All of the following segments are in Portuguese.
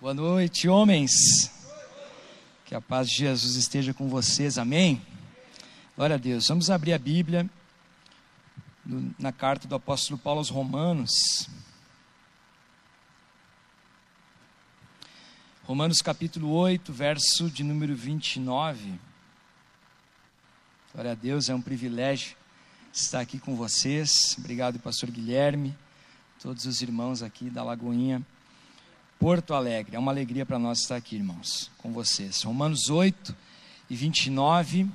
Boa noite, homens. Que a paz de Jesus esteja com vocês, amém? Glória a Deus. Vamos abrir a Bíblia na carta do apóstolo Paulo aos Romanos. Romanos capítulo 8, verso de número 29. Glória a Deus, é um privilégio estar aqui com vocês. Obrigado, pastor Guilherme, todos os irmãos aqui da Lagoinha. Porto Alegre. É uma alegria para nós estar aqui, irmãos, com vocês. Romanos 8 e 29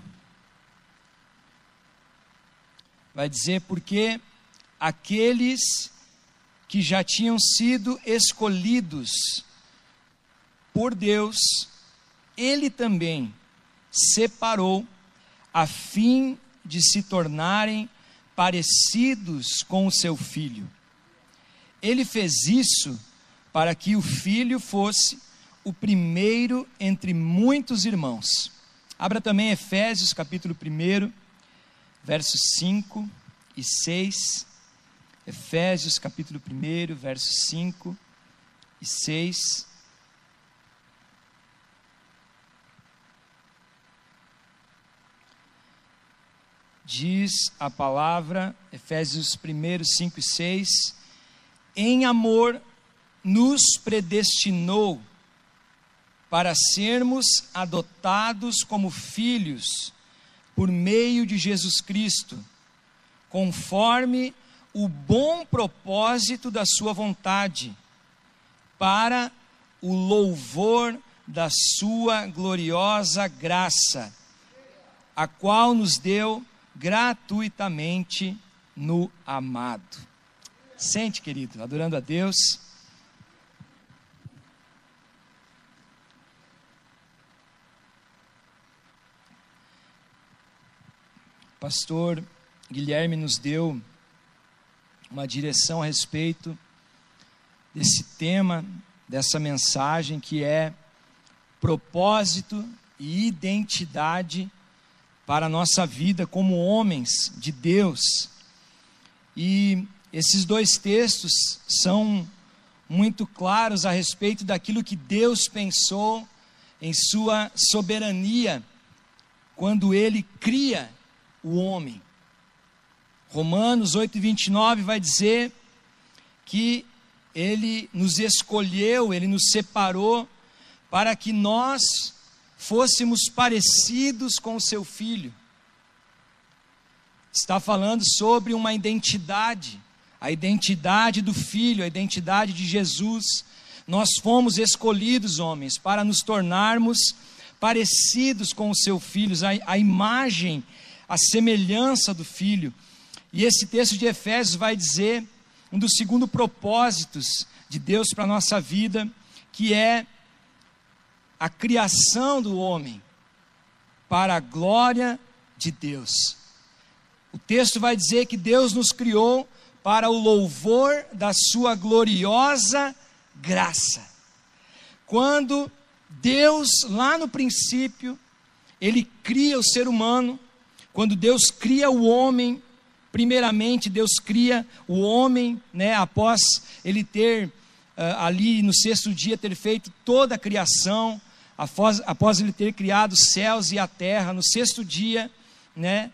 vai dizer: Porque aqueles que já tinham sido escolhidos por Deus, Ele também separou a fim de se tornarem parecidos com o seu filho. Ele fez isso para que o filho fosse o primeiro entre muitos irmãos. Abra também Efésios capítulo 1, versos 5 e 6. Efésios capítulo 1, versos 5 e 6. Diz a palavra, Efésios 1, 5 e 6, em amor nos predestinou para sermos adotados como filhos por meio de Jesus Cristo, conforme o bom propósito da Sua vontade, para o louvor da Sua gloriosa graça, a qual nos deu gratuitamente no amado. Sente, querido, adorando a Deus. Pastor Guilherme nos deu uma direção a respeito desse tema, dessa mensagem que é propósito e identidade para a nossa vida como homens de Deus. E esses dois textos são muito claros a respeito daquilo que Deus pensou em sua soberania quando ele cria o homem. Romanos 8, 29 vai dizer que ele nos escolheu, ele nos separou para que nós fôssemos parecidos com o seu filho. Está falando sobre uma identidade, a identidade do filho, a identidade de Jesus. Nós fomos escolhidos, homens, para nos tornarmos parecidos com os seus filhos, a, a imagem a semelhança do Filho. E esse texto de Efésios vai dizer um dos segundos propósitos de Deus para a nossa vida, que é a criação do homem para a glória de Deus. O texto vai dizer que Deus nos criou para o louvor da sua gloriosa graça. Quando Deus, lá no princípio, ele cria o ser humano, quando Deus cria o homem, primeiramente Deus cria o homem, né, após ele ter uh, ali no sexto dia ter feito toda a criação, após, após ele ter criado os céus e a terra, no sexto dia, né,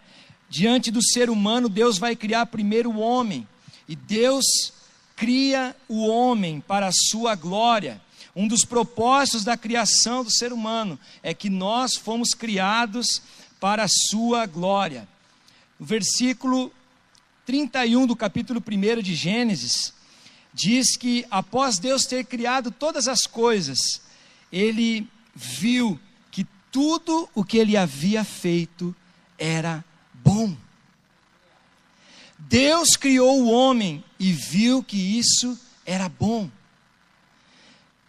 diante do ser humano, Deus vai criar primeiro o homem, e Deus cria o homem para a sua glória. Um dos propósitos da criação do ser humano é que nós fomos criados para a sua glória. O versículo 31 do capítulo 1 de Gênesis diz que após Deus ter criado todas as coisas, ele viu que tudo o que ele havia feito era bom. Deus criou o homem e viu que isso era bom.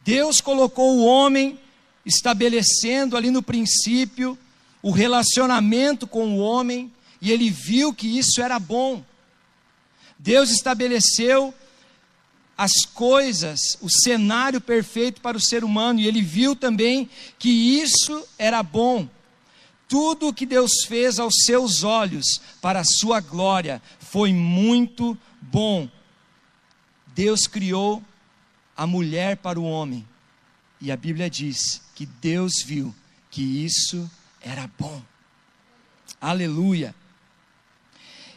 Deus colocou o homem estabelecendo ali no princípio o relacionamento com o homem e ele viu que isso era bom. Deus estabeleceu as coisas, o cenário perfeito para o ser humano e ele viu também que isso era bom. Tudo o que Deus fez aos seus olhos para a sua glória foi muito bom. Deus criou a mulher para o homem E a Bíblia diz que Deus viu que isso era bom. Aleluia.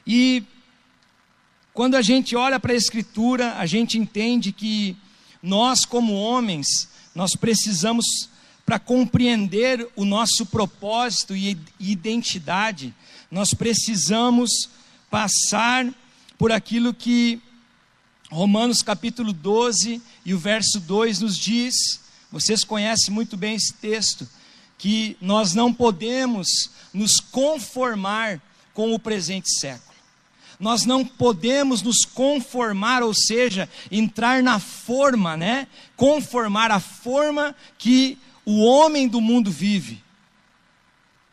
E quando a gente olha para a Escritura, a gente entende que nós, como homens, nós precisamos, para compreender o nosso propósito e identidade, nós precisamos passar por aquilo que Romanos capítulo 12 e o verso 2 nos diz. Vocês conhecem muito bem esse texto, que nós não podemos nos conformar com o presente século. Nós não podemos nos conformar, ou seja, entrar na forma, né? Conformar a forma que o homem do mundo vive.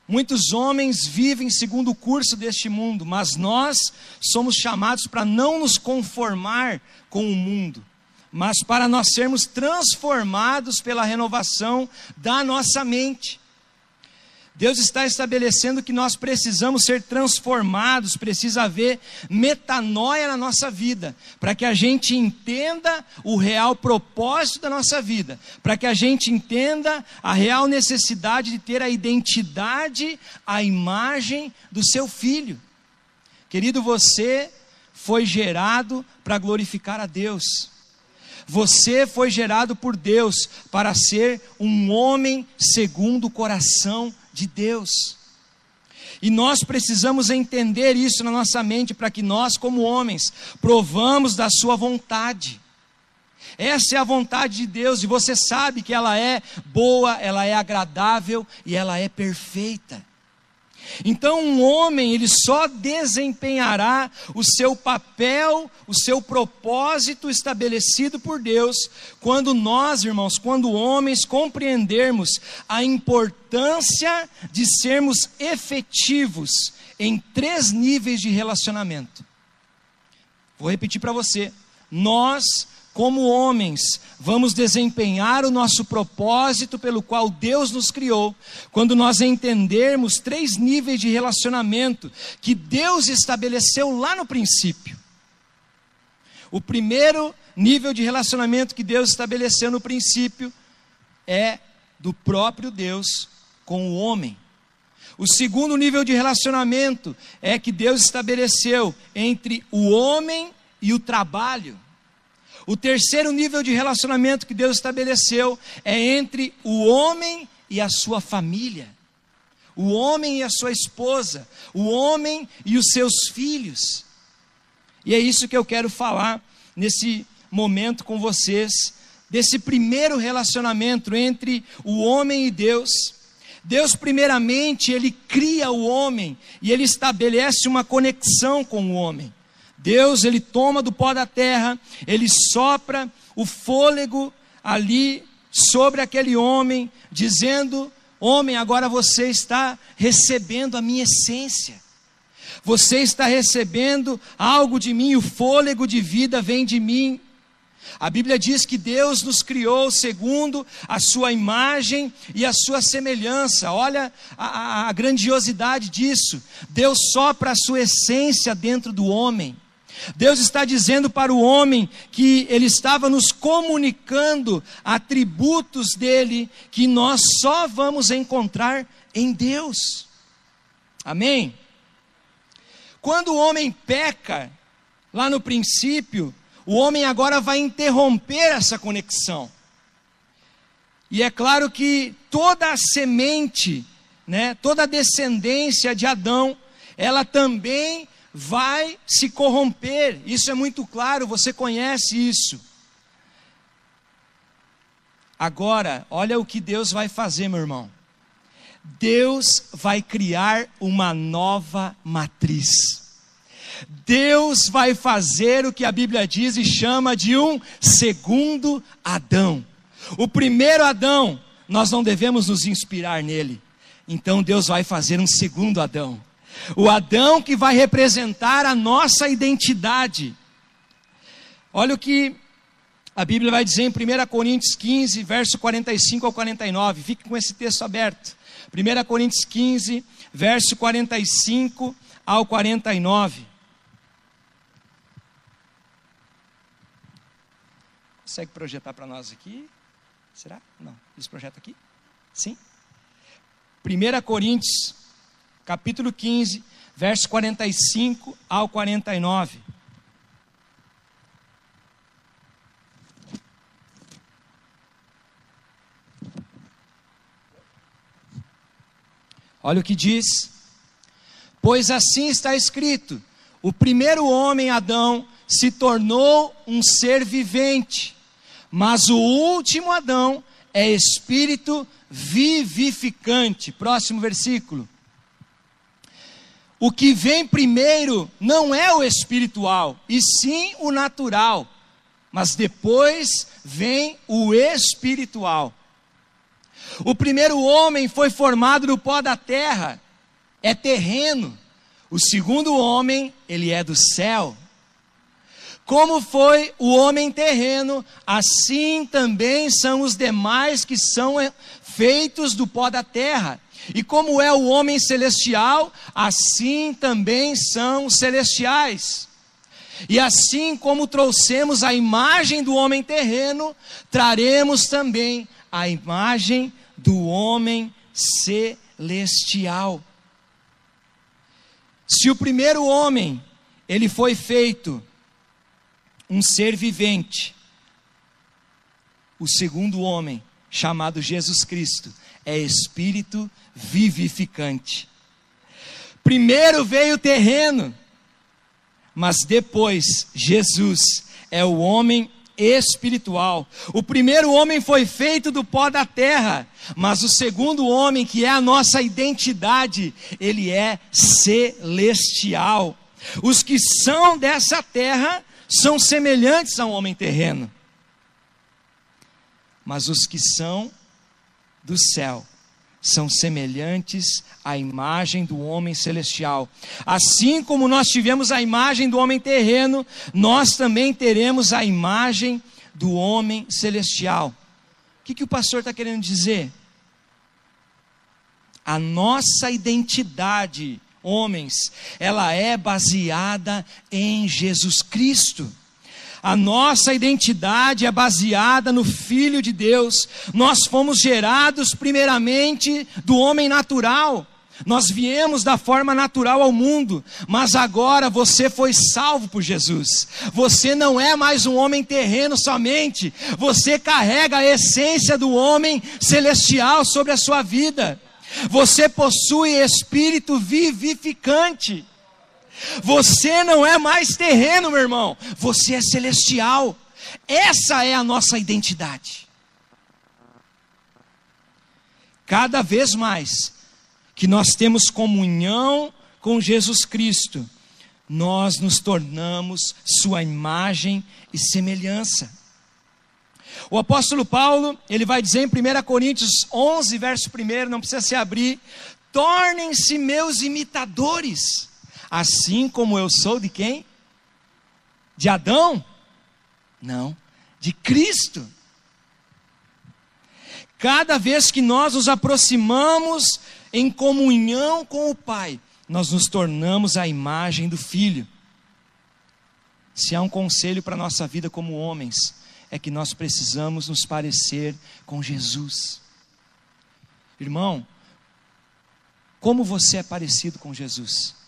Muitos homens vivem segundo o curso deste mundo, mas nós somos chamados para não nos conformar com o mundo, mas para nós sermos transformados pela renovação da nossa mente. Deus está estabelecendo que nós precisamos ser transformados, precisa haver metanoia na nossa vida, para que a gente entenda o real propósito da nossa vida, para que a gente entenda a real necessidade de ter a identidade, a imagem do seu filho. Querido, você foi gerado para glorificar a Deus. Você foi gerado por Deus para ser um homem segundo o coração de Deus. E nós precisamos entender isso na nossa mente para que nós, como homens, provamos da Sua vontade. Essa é a vontade de Deus e você sabe que ela é boa, ela é agradável e ela é perfeita. Então, um homem, ele só desempenhará o seu papel, o seu propósito estabelecido por Deus, quando nós, irmãos, quando homens compreendermos a importância de sermos efetivos em três níveis de relacionamento. Vou repetir para você. Nós como homens, vamos desempenhar o nosso propósito pelo qual Deus nos criou, quando nós entendermos três níveis de relacionamento que Deus estabeleceu lá no princípio. O primeiro nível de relacionamento que Deus estabeleceu no princípio é do próprio Deus com o homem. O segundo nível de relacionamento é que Deus estabeleceu entre o homem e o trabalho. O terceiro nível de relacionamento que Deus estabeleceu é entre o homem e a sua família, o homem e a sua esposa, o homem e os seus filhos. E é isso que eu quero falar nesse momento com vocês, desse primeiro relacionamento entre o homem e Deus. Deus, primeiramente, ele cria o homem e ele estabelece uma conexão com o homem. Deus, ele toma do pó da terra, ele sopra o fôlego ali sobre aquele homem, dizendo: Homem, agora você está recebendo a minha essência. Você está recebendo algo de mim, o fôlego de vida vem de mim. A Bíblia diz que Deus nos criou segundo a sua imagem e a sua semelhança. Olha a, a, grandiosidade disso. Deus sopra a sua essência dentro do homem. Deus está dizendo para o homem que ele estava nos comunicando atributos dele que nós só vamos encontrar em Deus. Amém? Quando o homem peca, lá no princípio, o homem agora vai interromper essa conexão. E é claro que toda a semente, né, toda a descendência de Adão, ela também vai se corromper. Isso é muito claro, você conhece isso. Agora, olha o que Deus vai fazer, meu irmão. Deus vai criar uma nova matriz. Deus vai fazer o que a Bíblia diz e chama de um segundo Adão. O primeiro Adão, nós não devemos nos inspirar nele. Então Deus vai fazer um segundo Adão. O Adão que vai representar a nossa identidade. Olha o que a Bíblia vai dizer em 1 Coríntios 15, verso 45 ao 49. Fique com esse texto aberto. 1 Coríntios 15, verso 45 ao 49. Consegue projetar para nós aqui? Será? Não. Esse projeto aqui? Sim? 1 Coríntios, capítulo 15, verso 45 ao 49. Olha o que diz. Pois assim está escrito: o primeiro homem, Adão, se tornou um ser vivente, mas o último Adão é espírito vivificante. Próximo versículo. O que vem primeiro não é o espiritual, e sim o natural, mas depois vem o espiritual. O primeiro homem foi formado do pó da terra, é terreno. O segundo homem, ele é do céu. Como foi o homem terreno, assim também são os demais que são eh, feitos do pó da terra. E como é o homem celestial, assim também são os celestiais. E assim como trouxemos a imagem do homem terreno, traremos também a imagem do homem celestial. Se o primeiro homem, ele foi feito um ser vivente, o segundo homem, chamado Jesus Cristo, é espírito vivificante. Primeiro veio o terreno, mas depois Jesus é o homem espiritual. O primeiro homem foi feito do pó da terra, mas o segundo homem, que é a nossa identidade, ele é celestial. Os que são dessa terra são semelhantes ao homem terreno, mas os que são do céu são semelhantes à imagem do homem celestial. Assim como nós tivemos a imagem do homem terreno, nós também teremos a imagem do homem celestial. O que, que o pastor está querendo dizer? A nossa identidade, homens, ela é baseada em Jesus Cristo. A nossa identidade é baseada no Filho de Deus. Nós fomos gerados primeiramente do homem natural. Nós viemos da forma natural ao mundo, mas agora você foi salvo por Jesus. Você não é mais um homem terreno somente, você carrega a essência do homem celestial sobre a sua vida. Você possui espírito vivificante. Você não é mais terreno, meu irmão. Você é celestial. Essa é a nossa identidade. Cada vez mais que nós temos comunhão com Jesus Cristo, nós nos tornamos Sua imagem e semelhança. O apóstolo Paulo, ele vai dizer em 1 Coríntios 11, verso 1, não precisa se abrir: tornem-se meus imitadores Assim como eu sou de quem? De Adão? Não, de Cristo. Cada vez que nós nos aproximamos em comunhão com o Pai, nós nos tornamos a imagem do Filho. Se há um conselho para a nossa vida como homens, é que nós precisamos nos parecer com Jesus. Irmão, como você é parecido com Jesus?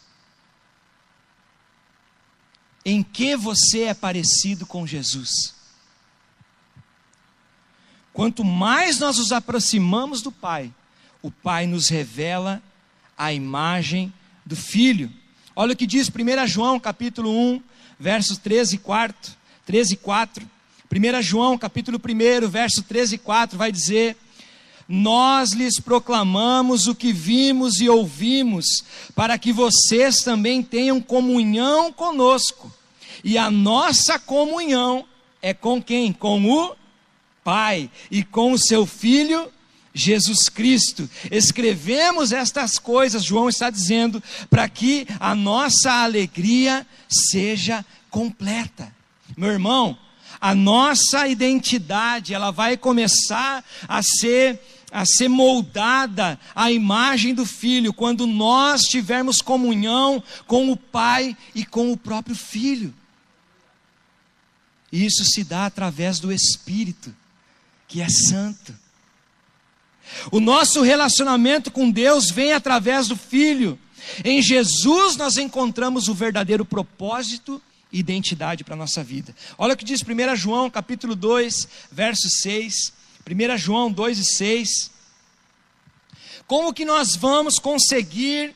Em que você é parecido com Jesus. Quanto mais nós nos aproximamos do Pai, o Pai nos revela a imagem do Filho. Olha o que diz 1 João capítulo 1, versos 13 e 4. 13 e 4. 1 João capítulo 1, verso 13 e 4 vai dizer: Nós lhes proclamamos o que vimos e ouvimos, para que vocês também tenham comunhão conosco. E a nossa comunhão é com quem? Com o Pai e com o seu Filho Jesus Cristo. Escrevemos estas coisas, João está dizendo, para que a nossa alegria seja completa. Meu irmão, a nossa identidade, ela vai começar a ser a ser moldada à imagem do Filho, quando nós tivermos comunhão com o Pai e com o próprio Filho. E isso se dá através do Espírito. que é santo. O nosso relacionamento com Deus vem através do Filho. Em Jesus nós encontramos o verdadeiro propósito e identidade para a nossa vida. Olha o que diz 1 João capítulo 2, verso 6. 1 João 2 e 6. Como que nós vamos conseguir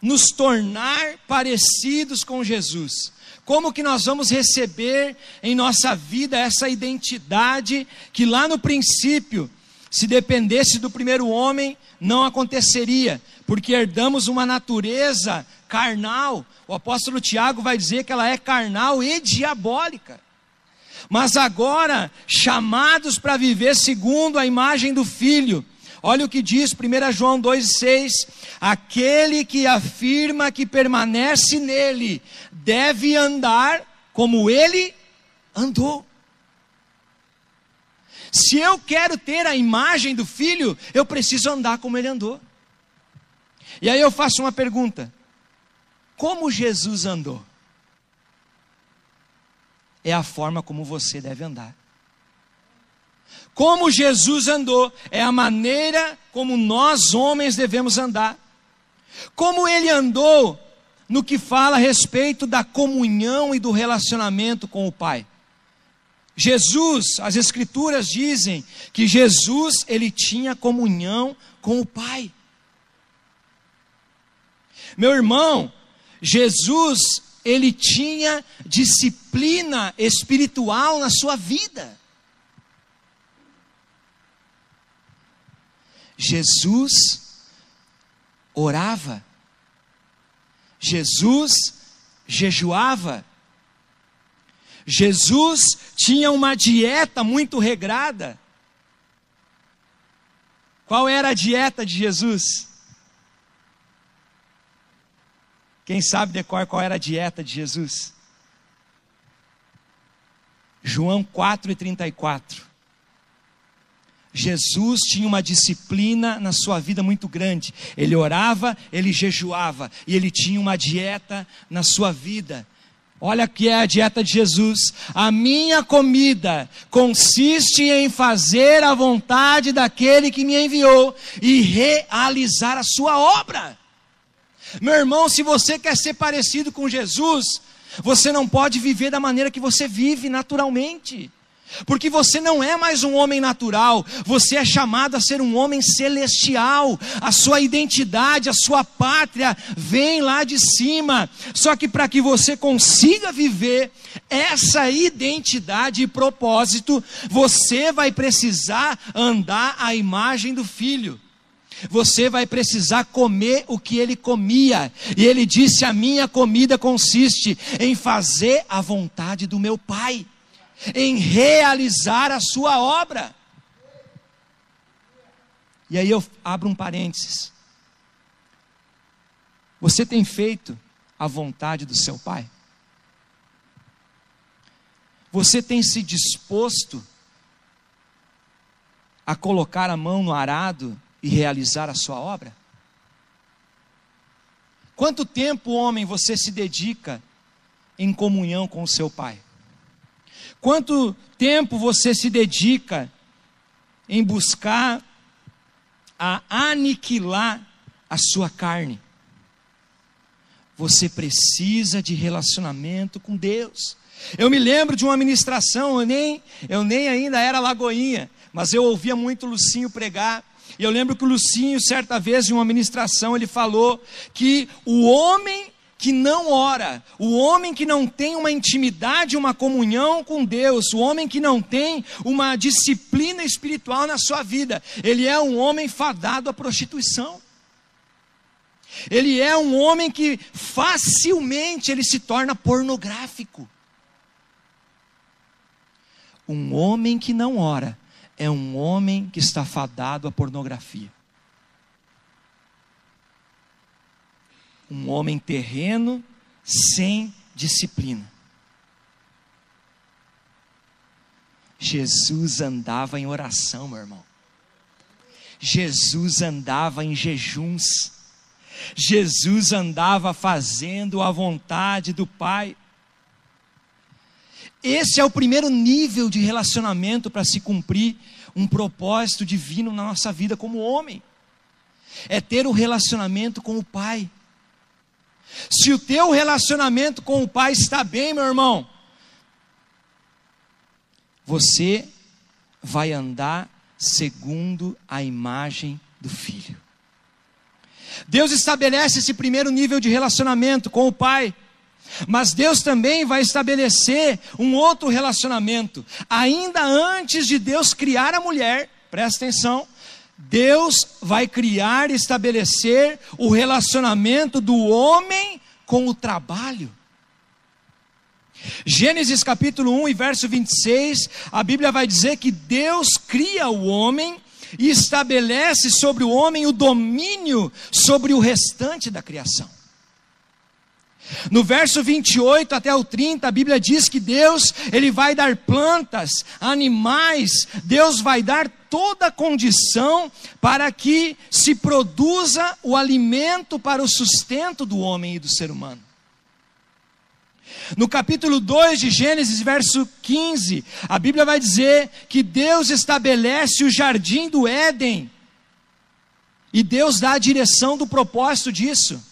nos tornar parecidos com Jesus? Como que nós vamos receber em nossa vida essa identidade que lá no princípio, se dependesse do primeiro homem, não aconteceria, porque herdamos uma natureza carnal. O apóstolo Tiago vai dizer que ela é carnal e diabólica. Mas agora, chamados para viver segundo a imagem do Filho, Olha o que diz 1 João 2,6: Aquele que afirma que permanece nele deve andar como ele andou. Se eu quero ter a imagem do filho, eu preciso andar como ele andou. E aí eu faço uma pergunta: como Jesus andou? É a forma como você deve andar. Como Jesus andou, é a maneira como nós homens devemos andar. Como ele andou no que fala a respeito da comunhão e do relacionamento com o Pai. Jesus, as escrituras dizem que Jesus ele tinha comunhão com o Pai. Meu irmão, Jesus ele tinha disciplina espiritual na sua vida. Jesus orava, Jesus jejuava, Jesus tinha uma dieta muito regrada. Qual era a dieta de Jesus? Quem sabe decor qual era a dieta de Jesus? João 4 e 34. Jesus tinha uma disciplina na sua vida muito grande. Ele orava, ele jejuava e ele tinha uma dieta na sua vida. Olha que é a dieta de Jesus. A minha comida consiste em fazer a vontade daquele que me enviou e realizar a sua obra. Meu irmão, se você quer ser parecido com Jesus, você não pode viver da maneira que você vive naturalmente. Porque você não é mais um homem natural, você é chamado a ser um homem celestial. A sua identidade, a sua pátria vem lá de cima. Só que para que você consiga viver essa identidade e propósito, você vai precisar andar à imagem do filho. Você vai precisar comer o que ele comia. E ele disse: A minha comida consiste em fazer a vontade do meu pai em realizar a sua obra. E aí eu abro um parênteses. Você tem feito a vontade do seu Pai? Você tem se disposto a colocar a mão no arado e realizar a sua obra? Quanto tempo, homem, você se dedica em comunhão com o seu Pai? Quanto tempo você se dedica em buscar a aniquilar a sua carne? Você precisa de relacionamento com Deus. Eu me lembro de uma ministração, eu nem, eu nem ainda era lagoinha, mas eu ouvia muito Lucinho pregar. E eu lembro que o Lucinho, certa vez, em uma ministração, ele falou que o homem que não ora, o homem que não tem uma intimidade, uma comunhão com Deus, o homem que não tem uma disciplina espiritual na sua vida, ele é um homem fadado à prostituição. Ele é um homem que facilmente ele se torna pornográfico. Um homem que não ora é um homem que está fadado à pornografia. um homem terreno sem disciplina. Jesus andava em oração, meu irmão. Jesus andava em jejuns. Jesus andava fazendo a vontade do Pai. Esse é o primeiro nível de relacionamento para se cumprir um propósito divino na nossa vida como homem. É ter o um relacionamento com o Pai. Se o teu relacionamento com o Pai está bem, meu irmão, você vai andar segundo a imagem do Filho. Deus estabelece esse primeiro nível de relacionamento com o Pai. Mas Deus também vai estabelecer um outro relacionamento. Ainda antes de Deus criar a mulher, presta atenção, Deus vai criar e estabelecer o relacionamento do homem com o trabalho. Gênesis capítulo 1 e verso 26, a Bíblia vai dizer que Deus cria o homem e estabelece sobre o homem o domínio sobre o restante da criação. No verso 28 até o 30, a Bíblia diz que Deus, ele vai dar plantas, animais, Deus vai dar toda a condição para que se produza o alimento para o sustento do homem e do ser humano. No capítulo 2 de Gênesis, verso 15, a Bíblia vai dizer que Deus estabelece o jardim do Éden. E Deus dá a direção do propósito disso.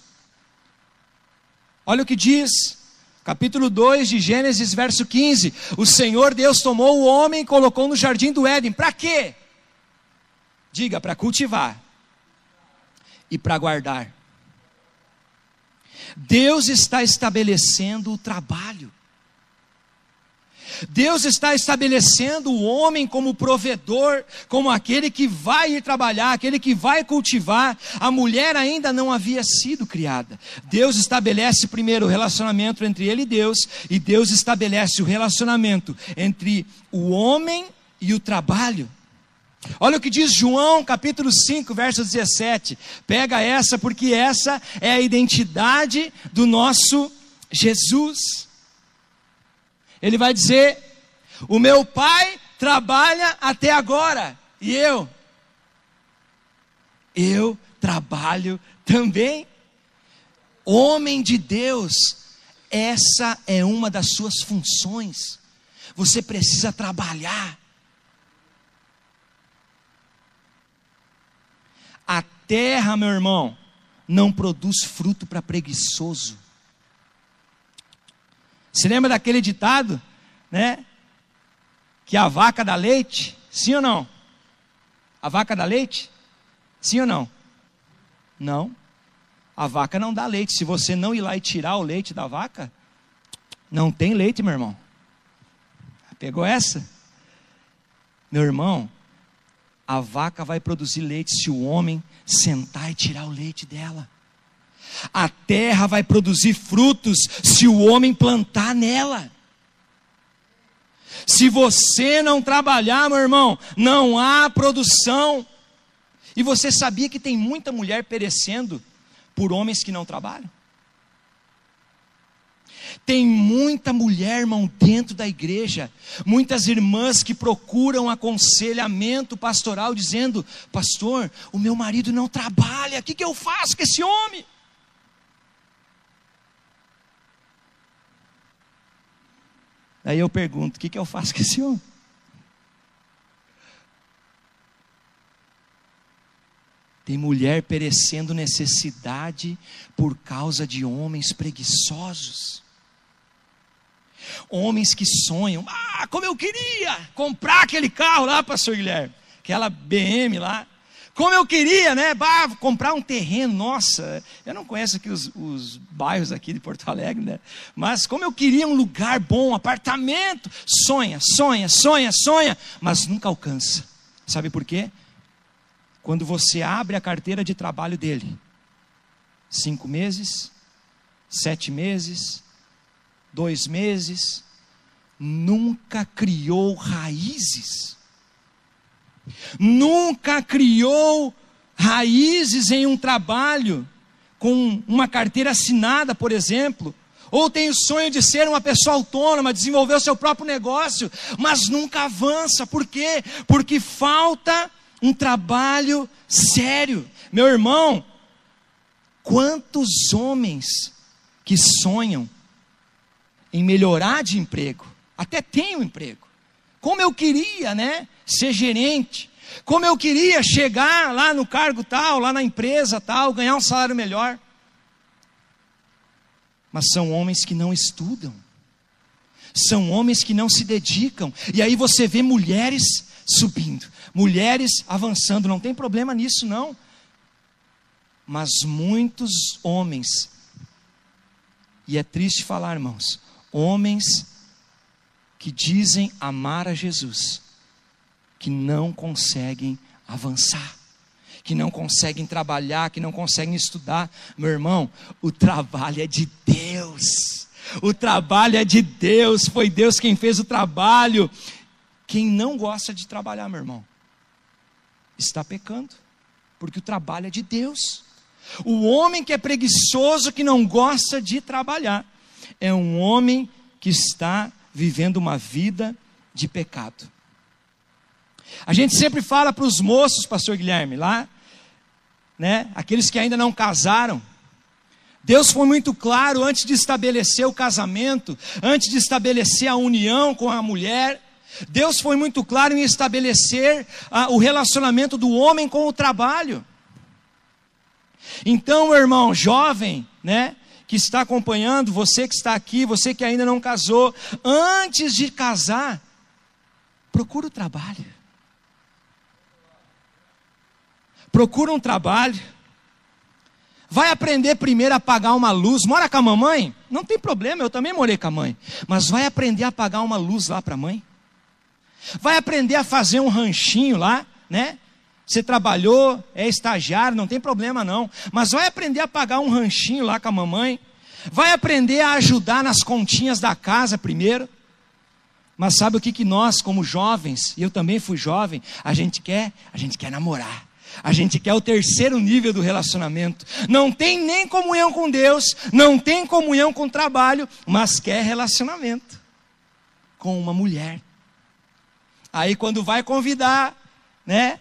Olha o que diz, capítulo 2 de Gênesis, verso 15: O Senhor Deus tomou o homem e colocou no jardim do Éden. Para quê? Diga, para cultivar e para guardar. Deus está estabelecendo o trabalho. Deus está estabelecendo o homem como provedor, como aquele que vai ir trabalhar, aquele que vai cultivar. A mulher ainda não havia sido criada. Deus estabelece primeiro o relacionamento entre ele e Deus, e Deus estabelece o relacionamento entre o homem e o trabalho. Olha o que diz João capítulo 5, verso 17. Pega essa, porque essa é a identidade do nosso Jesus. Ele vai dizer: O meu pai trabalha até agora, e eu, eu trabalho também. Homem de Deus, essa é uma das suas funções. Você precisa trabalhar. A terra, meu irmão, não produz fruto para preguiçoso. Se lembra daquele ditado, né? Que a vaca dá leite? Sim ou não? A vaca dá leite? Sim ou não? Não. A vaca não dá leite. Se você não ir lá e tirar o leite da vaca, não tem leite, meu irmão. Pegou essa? Meu irmão, a vaca vai produzir leite se o homem sentar e tirar o leite dela. A terra vai produzir frutos se o homem plantar nela. Se você não trabalhar, meu irmão, não há produção. E você sabia que tem muita mulher perecendo por homens que não trabalham? Tem muita mulher, irmão, dentro da igreja, muitas irmãs que procuram aconselhamento pastoral, dizendo: Pastor, o meu marido não trabalha, o que, que eu faço com esse homem? Aí eu pergunto: o que, que eu faço com esse homem? Tem mulher perecendo necessidade por causa de homens preguiçosos. Homens que sonham, ah, como eu queria comprar aquele carro lá, pastor Guilherme, aquela BM lá. Como eu queria, né? Bah, comprar um terreno, nossa, eu não conheço aqui os, os, bairros aqui de Porto Alegre, né? Mas como eu queria um lugar bom, um apartamento, sonha, sonha, sonha, sonha, mas nunca alcança. Sabe por quê? Quando você abre a carteira de trabalho dele, cinco meses, sete meses, dois meses, nunca criou raízes, nunca criou raízes em um trabalho, com uma carteira assinada, por exemplo, ou tem o sonho de ser uma pessoa autônoma, desenvolver o seu próprio negócio, mas nunca avança, por quê? Porque falta um trabalho sério. Meu irmão, quantos homens que sonham em melhorar de emprego. até tenho emprego. Como eu queria, né, ser gerente. Como eu queria chegar lá no cargo tal, lá na empresa tal, ganhar um salário melhor. Mas são homens que não estudam. São homens que não se dedicam. E aí você vê mulheres subindo, mulheres avançando, não tem problema nisso não. Mas muitos homens, e é triste falar, irmãos, homens que dizem amar a Jesus, que não conseguem avançar, que não conseguem trabalhar, que não conseguem estudar. Meu irmão, o trabalho é de Deus. O trabalho é de Deus, foi Deus quem fez o trabalho. Quem não gosta de trabalhar, meu irmão, está pecando, porque o trabalho é de Deus. O homem que é preguiçoso, que não gosta de trabalhar, é um homem que está vivendo uma vida de pecado. A gente sempre fala para os moços, pastor Guilherme, lá, né, aqueles que ainda não casaram, Deus foi muito claro antes de estabelecer o casamento, antes de estabelecer a união com a mulher. Deus foi muito claro em estabelecer o relacionamento do homem com o trabalho. Então, meu irmão, jovem, né, que está acompanhando, você que está aqui, você que ainda não casou, antes de casar, procura o trabalho. Procura um trabalho. Vai aprender primeiro a apagar uma luz. Mora com a mamãe? Não tem problema, eu também morei com a mãe. Mas vai aprender a apagar uma luz lá para a mãe. Vai aprender a fazer um ranchinho lá, né? Você trabalhou, é estagiário, não tem problema não. Mas vai aprender a pagar um ranchinho lá com a mamãe. Vai aprender a ajudar nas continhas da casa primeiro. Mas sabe o que, que nós, como jovens, e eu também fui jovem, a gente quer? A gente quer namorar. A gente quer o terceiro nível do relacionamento. Não tem nem comunhão com Deus, não tem comunhão com o trabalho, mas quer relacionamento com uma mulher. Aí quando vai convidar, né,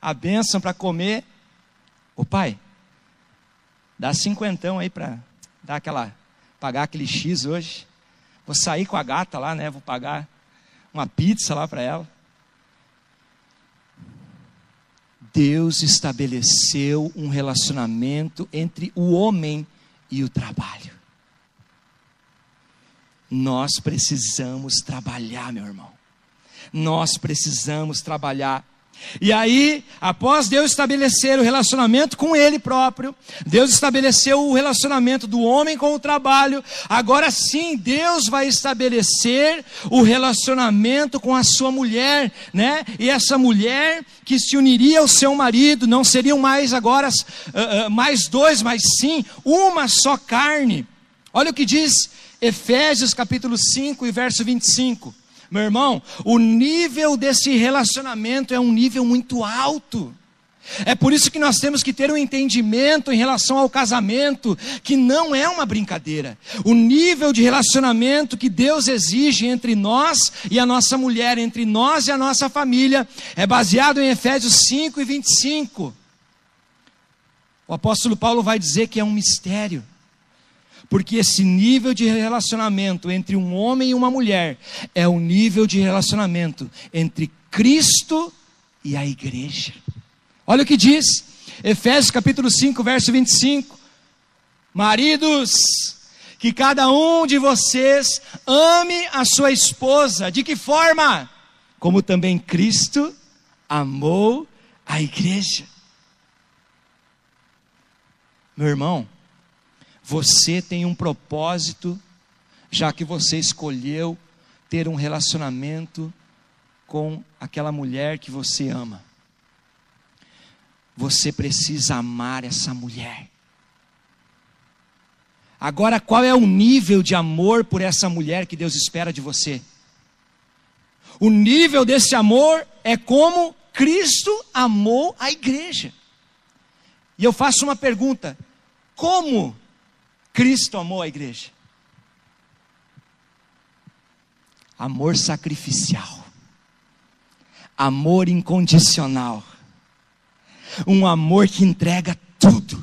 a bênção para comer, o pai, dá cinquentão aí para dar aquela, pagar aquele X hoje. Vou sair com a gata lá, né, vou pagar uma pizza lá para ela. Deus estabeleceu um relacionamento entre o homem e o trabalho. Nós precisamos trabalhar, meu irmão. Nós precisamos trabalhar. E aí, após Deus estabelecer o relacionamento com Ele próprio, Deus estabeleceu o relacionamento do homem com o trabalho, agora sim Deus vai estabelecer o relacionamento com a sua mulher, né? E essa mulher que se uniria ao seu marido, não seriam mais agora uh, uh, mais dois, mas sim uma só carne. Olha o que diz Efésios capítulo 5 e verso 25. Meu irmão, o nível desse relacionamento é um nível muito alto. É por isso que nós temos que ter um entendimento em relação ao casamento, que não é uma brincadeira. O nível de relacionamento que Deus exige entre nós e a nossa mulher, entre nós e a nossa família, é baseado em Efésios 5 e 25. O apóstolo Paulo vai dizer que é um mistério porque esse nível de relacionamento entre um homem e uma mulher é o nível de relacionamento entre Cristo e a igreja. Olha o que diz, Efésios capítulo 5, verso 25: Maridos, que cada um de vocês ame a sua esposa, de que forma? Como também Cristo amou a igreja. Meu irmão, você tem um propósito, já que você escolheu ter um relacionamento com aquela mulher que você ama. Você precisa amar essa mulher. Agora, qual é o nível de amor por essa mulher que Deus espera de você? O nível desse amor é como Cristo amou a igreja. E eu faço uma pergunta: como Cristo amou a igreja. Amor sacrificial. Amor incondicional. Um amor que entrega tudo.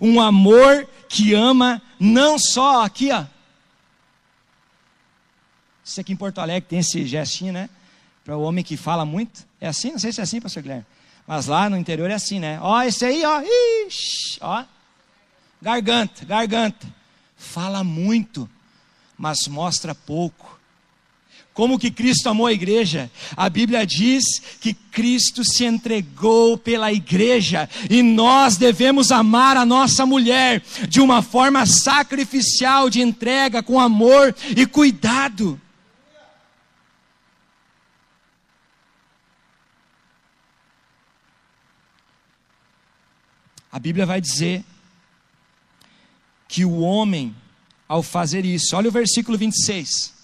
Um amor que ama não só aqui, ó, Isso aqui em Porto Alegre tem esse gestinho, né? Para o homem que fala muito. É assim? Não sei se é assim, pastor Guilherme. Mas lá no interior é assim, né? Ó, esse aí, ó. Ixi, ó. Garganta, garganta. Fala muito, mas mostra pouco. Como que Cristo amou a igreja? A Bíblia diz que Cristo se entregou pela igreja e nós devemos amar a nossa mulher de uma forma sacrificial, de entrega, com amor e cuidado. A Bíblia vai dizer que o homem, ao fazer isso, olha o versículo 26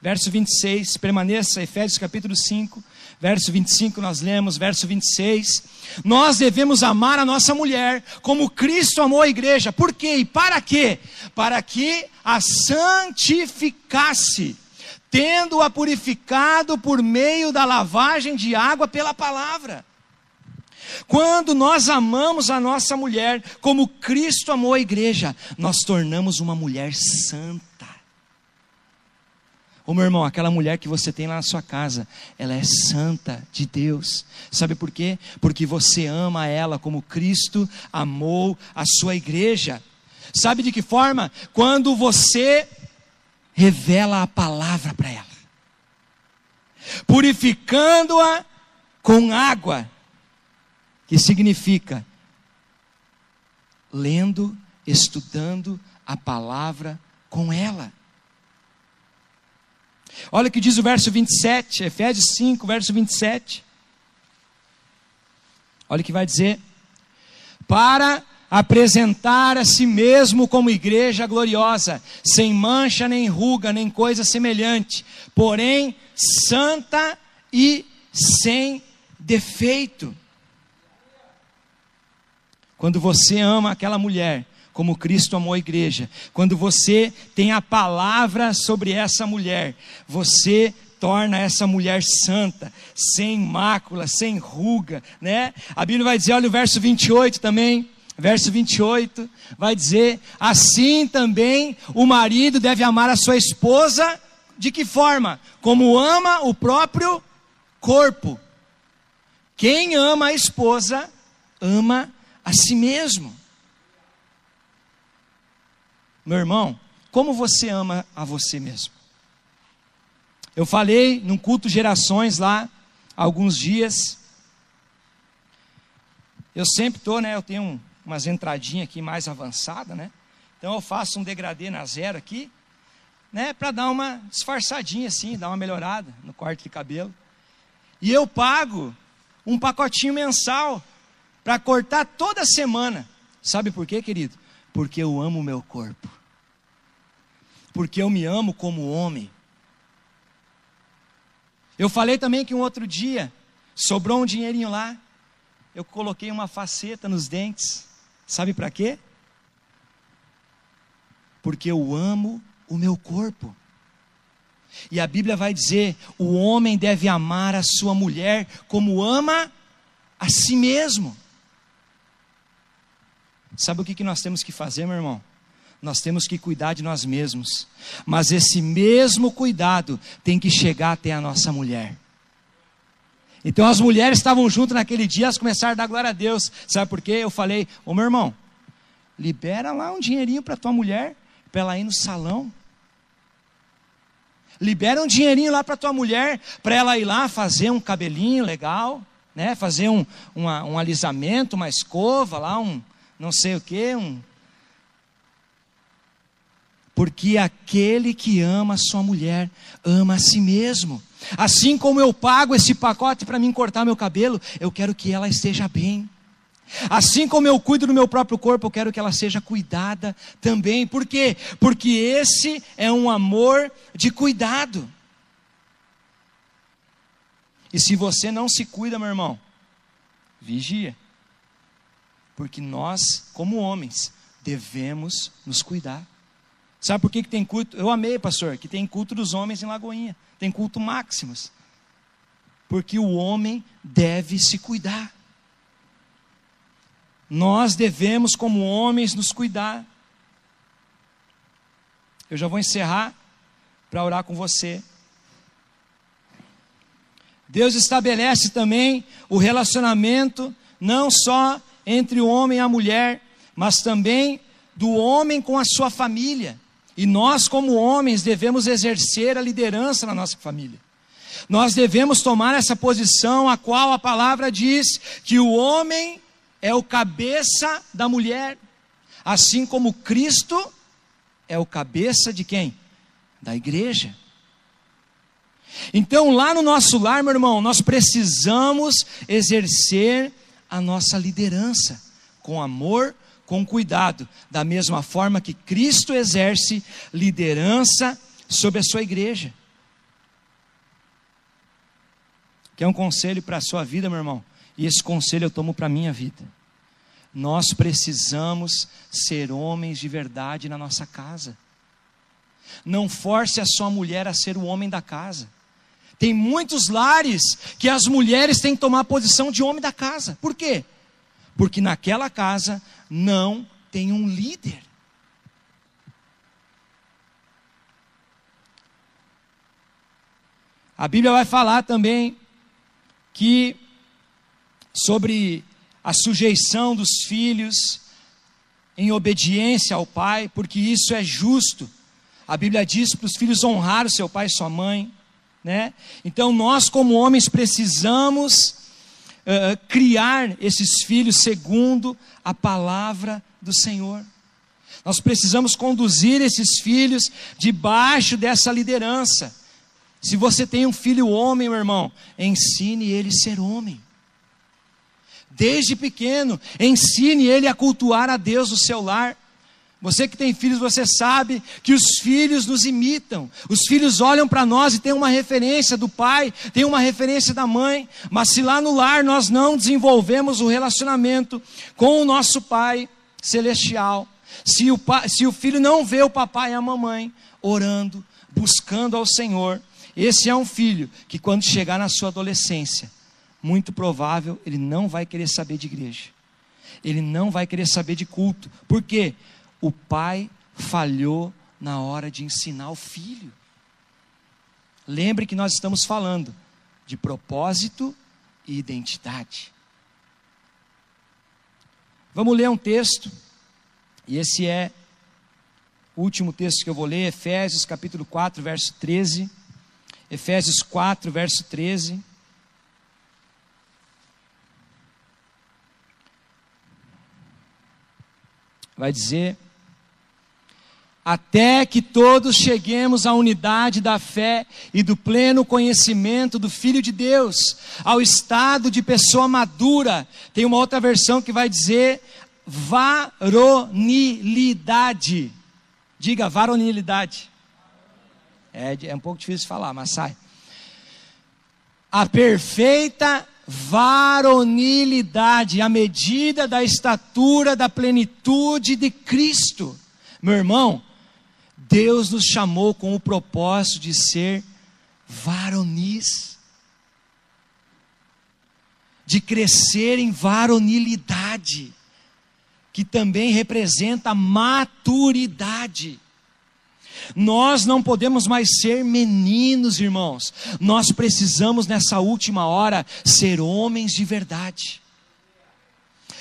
verso 26, permaneça, Efésios capítulo 5, verso 25 nós lemos, verso 26. Nós devemos amar a nossa mulher como Cristo amou a igreja. Por quê e para quê? Para que a santificasse, tendo-a purificado por meio da lavagem de água pela palavra. Quando nós amamos a nossa mulher como Cristo amou a igreja, nós tornamos uma mulher santa. Ô meu irmão, aquela mulher que você tem lá na sua casa, ela é santa de Deus. Sabe por quê? Porque você ama ela como Cristo amou a sua igreja. Sabe de que forma? Quando você revela a palavra para ela, purificando-a com água, que significa lendo, estudando a palavra com ela. Olha o que diz o verso 27, Efésios 5, verso 27. Olha o que vai dizer: Para apresentar a si mesmo como igreja gloriosa, sem mancha, nem ruga, nem coisa semelhante, porém santa e sem defeito. Quando você ama aquela mulher, como Cristo amou a igreja. Quando você tem a palavra sobre essa mulher, você torna essa mulher santa, sem mácula, sem ruga, né? A Bíblia vai dizer, olha o verso 28 também, verso 28, vai dizer: assim também o marido deve amar a sua esposa, de que forma? Como ama o próprio corpo. Quem ama a esposa, ama a si mesmo. Meu irmão, como você ama a você mesmo? Eu falei num culto gerações lá, há alguns dias. Eu sempre estou, né? Eu tenho um, umas entradinhas aqui mais avançadas, né? Então eu faço um degradê na zero aqui, né? Para dar uma disfarçadinha assim, dar uma melhorada no corte de cabelo. E eu pago um pacotinho mensal para cortar toda semana. Sabe por quê, querido? Porque eu amo o meu corpo. Porque eu me amo como homem. Eu falei também que um outro dia sobrou um dinheirinho lá. Eu coloquei uma faceta nos dentes. Sabe para quê? Porque eu amo o meu corpo. E a Bíblia vai dizer: o homem deve amar a sua mulher como ama a si mesmo. Sabe o que, que nós temos que fazer, meu irmão? Nós temos que cuidar de nós mesmos, mas esse mesmo cuidado tem que chegar até a nossa mulher. Então as mulheres estavam juntas naquele dia, elas começaram a dar glória a Deus. Sabe por quê? Eu falei, ô meu irmão, libera lá um dinheirinho para tua mulher, para ela ir no salão. Libera um dinheirinho lá para tua mulher, para ela ir lá fazer um cabelinho legal, né? Fazer um, uma, um alisamento, uma escova lá, um, não sei o que, um. Porque aquele que ama a sua mulher, ama a si mesmo. Assim como eu pago esse pacote para mim cortar meu cabelo, eu quero que ela esteja bem. Assim como eu cuido do meu próprio corpo, eu quero que ela seja cuidada também. Por quê? Porque esse é um amor de cuidado. E se você não se cuida, meu irmão, vigia. Porque nós, como homens, devemos nos cuidar. Sabe por que, que tem culto? Eu amei, pastor, que tem culto dos homens em Lagoinha. Tem culto máximos. Porque o homem deve se cuidar. Nós devemos, como homens, nos cuidar. Eu já vou encerrar para orar com você. Deus estabelece também o relacionamento não só entre o homem e a mulher, mas também do homem com a sua família. E nós, como homens, devemos exercer a liderança na nossa família. Nós devemos tomar essa posição a qual a palavra diz que o homem é o cabeça da mulher, assim como Cristo é o cabeça de quem? Da igreja. Então, lá no nosso lar, meu irmão, nós precisamos exercer a nossa liderança com amor, com cuidado, da mesma forma que Cristo exerce liderança sobre a sua igreja. Quer um conselho para a sua vida, meu irmão? E esse conselho eu tomo para a minha vida. Nós precisamos ser homens de verdade na nossa casa. Não force a sua mulher a ser o homem da casa. Tem muitos lares que as mulheres têm que tomar a posição de homem da casa. Por quê? Porque naquela casa não tem um líder. A Bíblia vai falar também que sobre a sujeição dos filhos em obediência ao pai, porque isso é justo. A Bíblia diz para os filhos honrar o seu pai e sua mãe, né? Então nós como homens precisamos uh, criar esses filhos segundo a palavra do Senhor. Nós precisamos conduzir esses filhos debaixo dessa liderança. Se você tem um filho homem, meu irmão, ensine ele a ser homem. Desde pequeno, ensine ele a cultuar a Deus no seu lar. Você que tem filhos, você sabe que os filhos nos imitam. Os filhos olham para nós e tem uma referência do pai, tem uma referência da mãe. Mas se lá no lar nós não desenvolvemos o relacionamento com o nosso pai celestial, se o, pai, se o filho não vê o papai e a mamãe orando, buscando ao Senhor, esse é um filho que, quando chegar na sua adolescência, muito provável ele não vai querer saber de igreja, ele não vai querer saber de culto, porque o pai falhou na hora de ensinar o filho. Lembre que nós estamos falando de propósito e identidade. Vamos ler um texto, e esse é o último texto que eu vou ler, Efésios capítulo 4, verso 13. Efésios 4, verso 13. Vai dizer: até que todos cheguemos à unidade da fé e do pleno conhecimento do Filho de Deus, ao estado de pessoa madura. Tem uma outra versão que vai dizer varonilidade. Diga varonilidade. É, é um pouco difícil de falar, mas sai. A perfeita varonilidade, a medida da estatura da plenitude de Cristo. Meu irmão, Deus nos chamou com o propósito de ser varonis, de crescer em varonilidade, que também representa maturidade. Nós não podemos mais ser meninos, irmãos. Nós precisamos, nessa última hora, ser homens de verdade.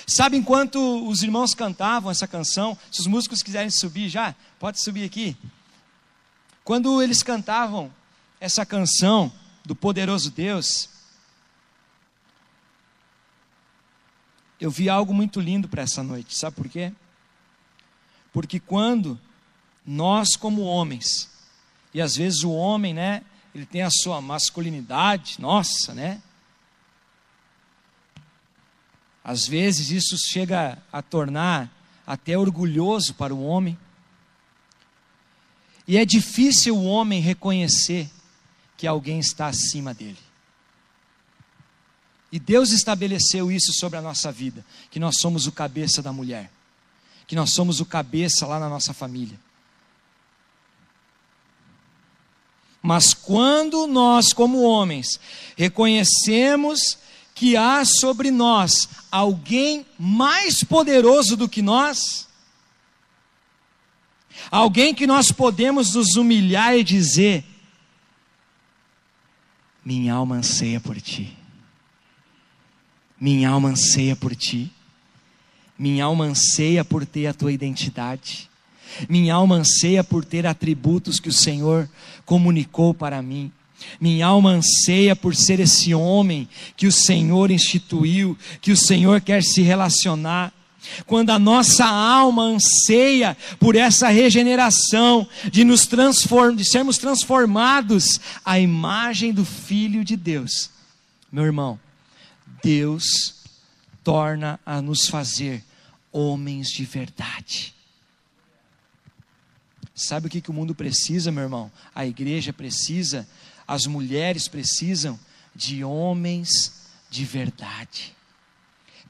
Sabe, enquanto os irmãos cantavam essa canção, se os músicos quiserem subir já, pode subir aqui. Quando eles cantavam essa canção do poderoso Deus, eu vi algo muito lindo para essa noite, sabe por quê? Porque quando nós como homens, e às vezes o homem, né, ele tem a sua masculinidade, nossa, né? Às vezes isso chega a tornar até orgulhoso para o homem. E é difícil o homem reconhecer que alguém está acima dele. E Deus estabeleceu isso sobre a nossa vida, que nós somos o cabeça da mulher, que nós somos o cabeça lá na nossa família. Mas quando nós, como homens, reconhecemos que há sobre nós alguém mais poderoso do que nós, alguém que nós podemos nos humilhar e dizer: Minha alma anseia por ti. Minha alma anseia por ti. Minha alma anseia por ter a tua identidade. Minha alma anseia por ter atributos que o Senhor comunicou para mim. Minha alma anseia por ser esse homem que o Senhor instituiu, que o Senhor quer se relacionar. Quando a nossa alma anseia por essa regeneração, de nos transform, de sermos transformados à imagem do Filho de Deus, meu irmão, Deus torna a nos fazer homens de verdade. Sabe o que, que o mundo precisa, meu irmão? A igreja precisa, as mulheres precisam de homens de verdade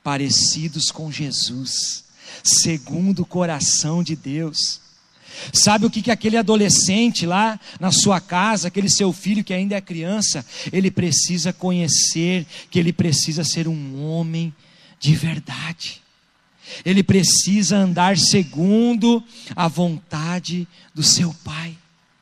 parecidos com Jesus, segundo o coração de Deus. Sabe o que, que aquele adolescente lá na sua casa, aquele seu filho que ainda é criança, ele precisa conhecer que ele precisa ser um homem de verdade. Ele precisa andar segundo a vontade do seu pai.